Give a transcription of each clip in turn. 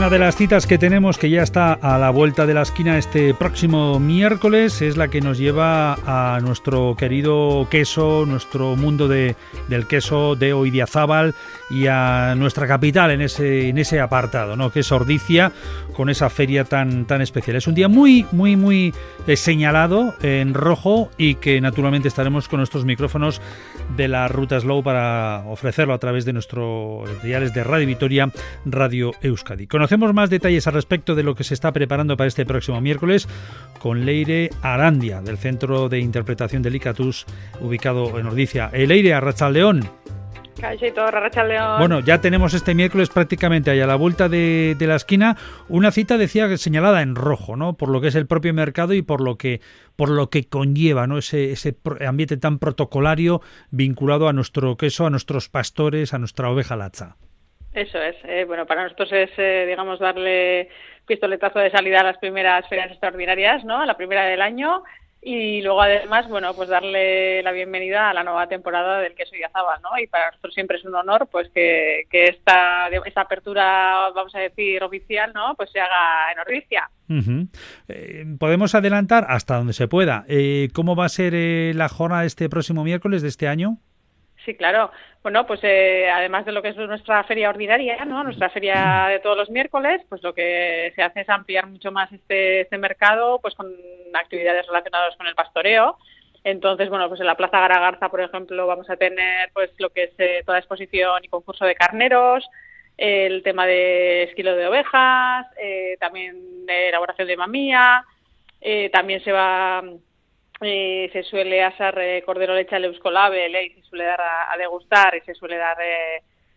Una de las citas que tenemos que ya está a la vuelta de la esquina este próximo miércoles es la que nos lleva a nuestro querido queso, nuestro mundo de, del queso de Oidiazábal y a nuestra capital en ese, en ese apartado, ¿no? que es Ordicia, con esa feria tan, tan especial. Es un día muy, muy, muy eh, señalado en rojo y que naturalmente estaremos con nuestros micrófonos de la Ruta Slow para ofrecerlo a través de nuestros diarios de Radio Vitoria, Radio Euskadi. Conocemos más detalles al respecto de lo que se está preparando para este próximo miércoles con Leire Arandia, del Centro de Interpretación de Licatus, ubicado en Ordicia. Eh, Leire, León. Bueno, ya tenemos este miércoles prácticamente ahí a la vuelta de, la esquina una cita decía señalada en rojo, ¿no? Por lo que es el propio mercado y por lo que por lo que conlleva, ¿no? Ese, ese ambiente tan protocolario vinculado a nuestro queso, a nuestros pastores, a nuestra oveja lacha. Eso es. Eh, bueno, para nosotros es, eh, digamos, darle pistoletazo de salida a las primeras ferias extraordinarias, ¿no? A la primera del año y luego además, bueno, pues darle la bienvenida a la nueva temporada del queso y azaba, ¿no? Y para nosotros siempre es un honor, pues que, que esta, esta apertura, vamos a decir, oficial, ¿no? Pues se haga en Ordicia. Eh, podemos adelantar hasta donde se pueda. ¿Cómo va a ser la jornada este próximo miércoles de este año? Sí, claro. Bueno, pues eh, además de lo que es nuestra feria ordinaria, ¿no? Nuestra feria de todos los miércoles, pues lo que se hace es ampliar mucho más este, este mercado, pues con actividades relacionadas con el pastoreo. Entonces, bueno, pues en la Plaza Garagarza, por ejemplo, vamos a tener pues lo que es eh, toda exposición y concurso de carneros, el tema de esquilo de ovejas, eh, también de elaboración de mamía, también se va eh, se suele asar eh, cordero leche al euskolabel y se suele dar a, degustar y se suele dar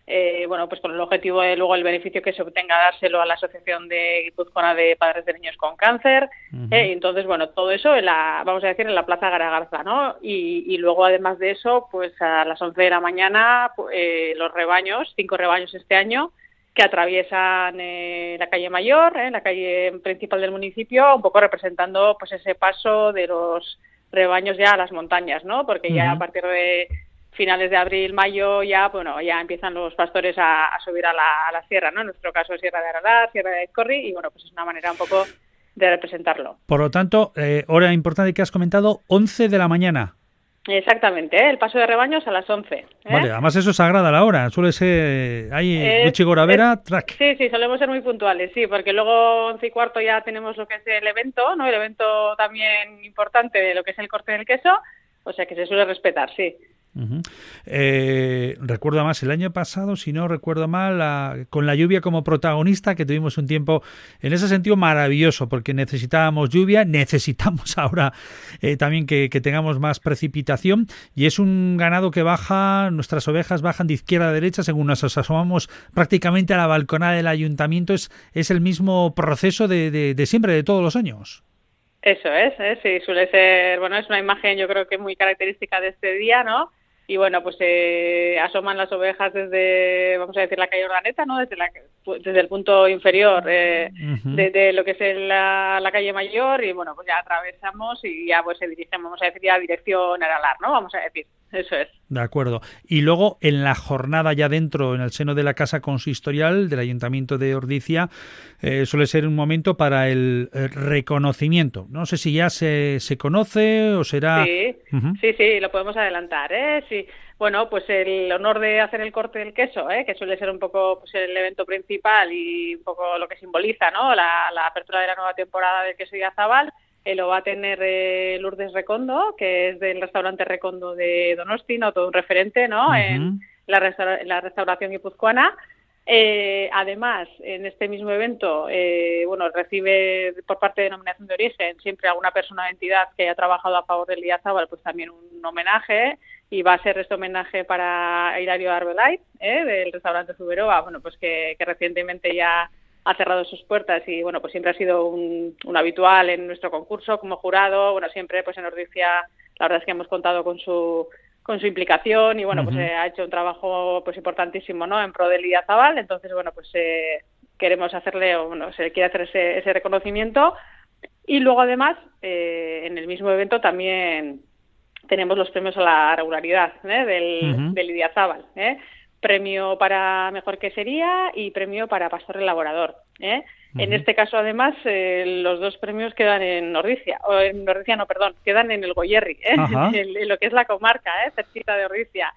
eh, bueno pues con el objetivo de luego el beneficio que se obtenga dárselo a la asociación de Guipuzcoana de padres de niños con cáncer y entonces bueno todo eso en la vamos a decir en la plaza Garagarza no y, luego además de eso pues a las 11 de la mañana los rebaños cinco rebaños este año que atraviesan la calle mayor, la calle principal del municipio, un poco representando pues ese paso de los rebaños ya a las montañas, ¿no? Porque ya a partir de finales de abril, mayo, ya, bueno, ya empiezan los pastores a, subir a la, a la, sierra, ¿no? En nuestro caso, Sierra de Aralar, Sierra de Corri, y bueno, pues es una manera un poco de representarlo. Por lo tanto, eh, hora importante que has comentado, 11 de la mañana. Exactamente, ¿eh? el paso de rebaños a las 11. ¿eh? Vale, además eso es sagrada la hora, suele ser ahí es, Goravera, track. Sí, sí, solemos ser muy puntuales, sí, porque luego 11 y cuarto ya tenemos lo que es el evento, ¿no? El evento también importante de lo que es el corte del queso, o sea que se suele respetar, sí. Eh, recuerdo más el año pasado, si no recuerdo mal, con la lluvia como protagonista, que tuvimos un tiempo en ese sentido maravilloso, porque necesitábamos lluvia, necesitamos ahora eh, también que, tengamos más precipitación, y es un ganado que baja, nuestras ovejas bajan de izquierda a derecha, según nos asomamos prácticamente a la balconada del ayuntamiento, es, es el mismo proceso de, siempre, de todos los años. Eso es, ¿eh? sí, suele ser, bueno, es una imagen yo creo que muy característica de este día, ¿no? Y bueno, pues se asoman las ovejas desde, vamos a decir, la calle Organeta, ¿no? Desde, la, desde el punto inferior eh, de, lo que es la, la, calle Mayor y bueno, pues ya atravesamos y ya pues se dirigen, vamos a decir, ya dirección Aralar, ¿no? Vamos a decir. Eso es. De acuerdo. Y luego en la jornada ya dentro, en el seno de la Casa Consistorial del Ayuntamiento de Ordicia, eh, suele ser un momento para el, reconocimiento. No sé si ya se, se conoce o será... Sí, sí, sí, lo podemos adelantar. ¿eh? Sí. Bueno, pues el honor de hacer el corte del queso, ¿eh? que suele ser un poco pues, el evento principal y un poco lo que simboliza ¿no? la, la apertura de la nueva temporada del queso y azabal eh, lo va a tener eh, Lourdes Recondo, que es del restaurante Recondo de Donosti, ¿no? todo un referente ¿no? en, la la restauración guipuzcoana. Eh, además, en este mismo evento, eh, bueno, recibe por parte de denominación de origen siempre alguna persona o entidad que haya trabajado a favor del Iazabal, pues también un homenaje y va a ser este homenaje para Hilario Arbelay, del restaurante Zuberoa, bueno, pues que recientemente ya ha cerrado sus puertas y bueno pues siempre ha sido un, habitual en nuestro concurso como jurado. Bueno siempre pues en Ordicia la verdad es que hemos contado con su con su implicación y bueno pues eh, ha hecho un trabajo pues importantísimo no en pro de Lidia Zabal. Entonces bueno pues eh, queremos hacerle o bueno se quiere hacer ese, ese reconocimiento. Y luego además eh, en el mismo evento también tenemos los premios a la regularidad del, de Lidia Zabal premio para mejor quesería y premio para pastor elaborador. ¿eh? En este caso, además, eh, los dos premios quedan en Ordicia, o en Ordicia no, perdón, quedan en el Goyerri, ¿eh? en, lo que es la comarca, ¿eh? cerquita de Ordicia.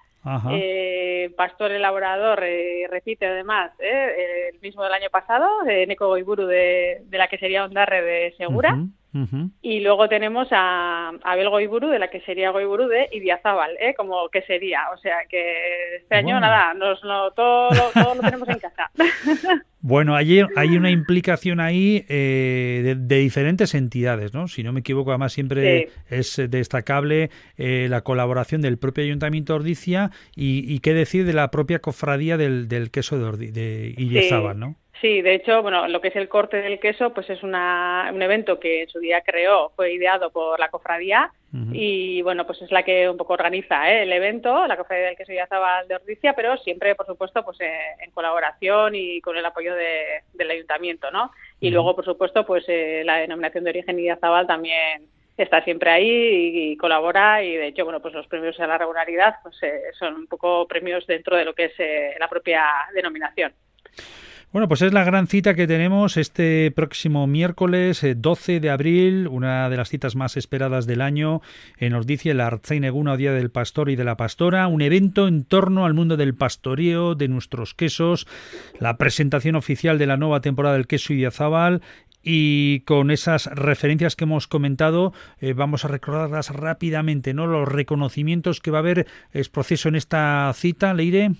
Eh, pastor elaborador eh, repite además eh, el mismo del año pasado, de Neko Goiburu de, de la que sería Ondarre de Segura. Y luego tenemos a Abel Goiburu de la que sería Goiburu de Idiazábal, ¿eh? como que sería. O sea que este año nada, nos, no, todo, todo lo tenemos en casa. Bueno, hay, hay una implicación ahí eh, de, diferentes entidades, ¿no? Si no me equivoco, además siempre es destacable eh, la colaboración del propio Ayuntamiento de Ordicia y, qué decir de la propia cofradía del, del queso de, Ordi, de ¿no? Sí, de hecho, bueno, lo que es el corte del queso, pues es una, un evento que en su día creó, fue ideado por la cofradía y bueno, pues es la que un poco organiza ¿eh? el evento, la cofradía del queso y azabal de Ordicia, pero siempre, por supuesto, pues eh, en colaboración y con el apoyo de, del ayuntamiento, ¿no? Y luego, por supuesto, pues eh, la denominación de origen Idiazabal también está siempre ahí y, colabora y de hecho bueno pues los premios a la regularidad pues son un poco premios dentro de lo que es la propia denominación. Bueno, pues es la gran cita que tenemos este próximo miércoles 12 eh, de abril, una de las citas más esperadas del año en Ordicia, la Artzaineguna, Día del Pastor y de la Pastora, un evento en torno al mundo del pastoreo, de nuestros quesos, la presentación oficial de la nueva temporada del queso Idiazábal y con esas referencias que hemos comentado eh, vamos a recordarlas rápidamente, ¿no? Los reconocimientos que va a haber es proceso en esta cita, Leire.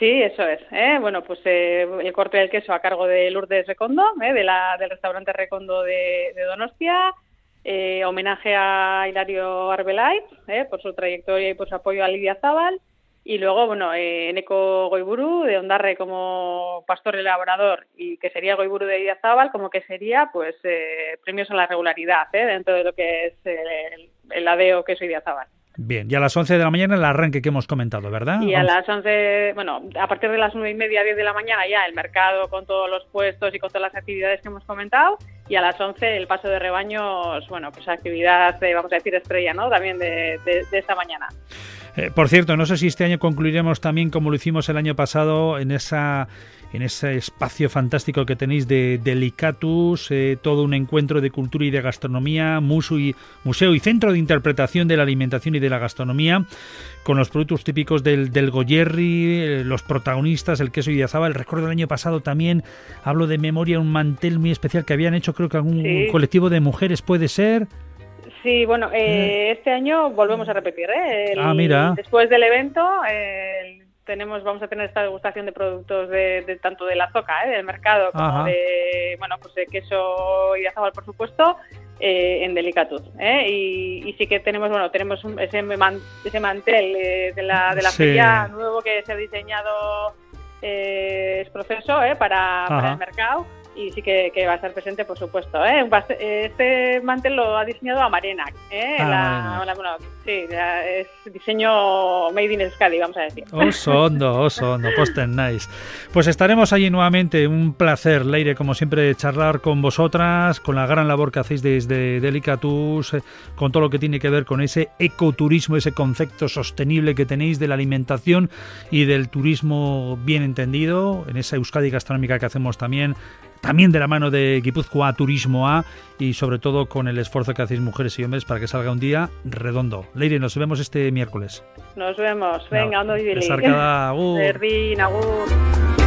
Sí, eso es. ¿eh? Bueno, pues eh, el corte del queso a cargo de Lourdes Recondo, ¿eh? del restaurante Recondo de, Donostia. Eh, homenaje a Hilario Arbelay ¿eh? por su trayectoria y por su apoyo a Lidia Zabal. Y luego, bueno, eh, Neko Goiburu de Ondarre como pastor elaborador y que sería Goiburu de Lidia Zabal como que sería, pues, premios a la regularidad dentro de lo que es el, el ADEO queso Idia Zabal. Bien, y a las 11 de la mañana el arranque que hemos comentado, ¿verdad? Y a las 11, bueno, a partir de las 9 y media, 10 de la mañana ya el mercado con todos los puestos y con todas las actividades que hemos comentado. Y a las 11 el paso de rebaños, bueno, pues actividad, vamos a decir, estrella, ¿no? También de, de esta mañana. Eh, por cierto, no sé si este año concluiremos también como lo hicimos el año pasado en esa en ese espacio fantástico que tenéis de Delicatus, eh, todo un encuentro de cultura y de gastronomía, y, museo y centro de interpretación de la alimentación y de la gastronomía, con los productos típicos del, del Goyerri, eh, los protagonistas, el queso y El Recuerdo del año pasado también, hablo de memoria, un mantel muy especial que habían hecho, creo que algún colectivo de mujeres puede ser. Sí, bueno, eh, este año volvemos a repetir. ¿eh? ah, mira. Después del evento tenemos, vamos a tener esta degustación de productos de, tanto de la zoca, ¿eh? del mercado, como de, bueno, pues de queso y de azabal, por supuesto, eh, en Delicatud. ¿eh? Y, sí que tenemos, bueno, tenemos ese, ese mantel de la, de la feria nuevo que se ha diseñado es proceso para, para el mercado y sí que, va a estar presente, por supuesto. ¿eh? Este mantel lo ha diseñado Amarenac. ¿eh? Ah, sí, es diseño made in Euskadi, vamos a decir. Oso hondo, oso hondo, posten nice. Pues estaremos allí nuevamente. Un placer, Leire, como siempre, charlar con vosotras, con la gran labor que hacéis desde Delicatus, eh, con todo lo que tiene que ver con ese ecoturismo, ese concepto sostenible que tenéis de la alimentación y del turismo bien entendido, en esa Euskadi gastronómica que hacemos también también de la mano de Guipúzcoa Turismo A y sobre todo con el esfuerzo que hacéis mujeres y hombres para que salga un día redondo. Leire, nos vemos este miércoles. Nos vemos. Venga, no, agur. agur.